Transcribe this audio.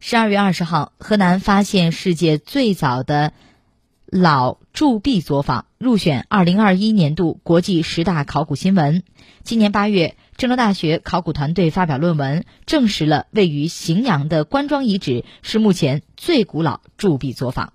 十二月二十号河南发现世界最早的老铸币作坊入选二零二一年度国际十大考古新闻。今年八月郑州大学考古团队发表论文证实了位于荥阳的官庄遗址是目前最古老铸币作坊。